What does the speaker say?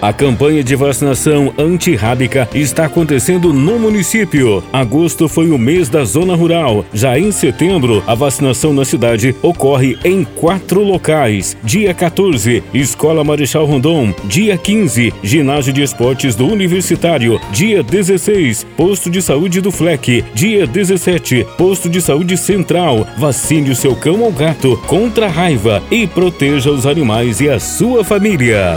A campanha de vacinação antirrábica está acontecendo no município. Agosto foi o mês da zona rural. Já em setembro, a vacinação na cidade ocorre em quatro locais. Dia 14, Escola Marechal Rondon. Dia 15, Ginásio de Esportes do Universitário. Dia 16, Posto de Saúde do FLEC. Dia 17, Posto de Saúde Central. Vacine o seu cão ou gato contra a raiva e proteja os animais e a sua família.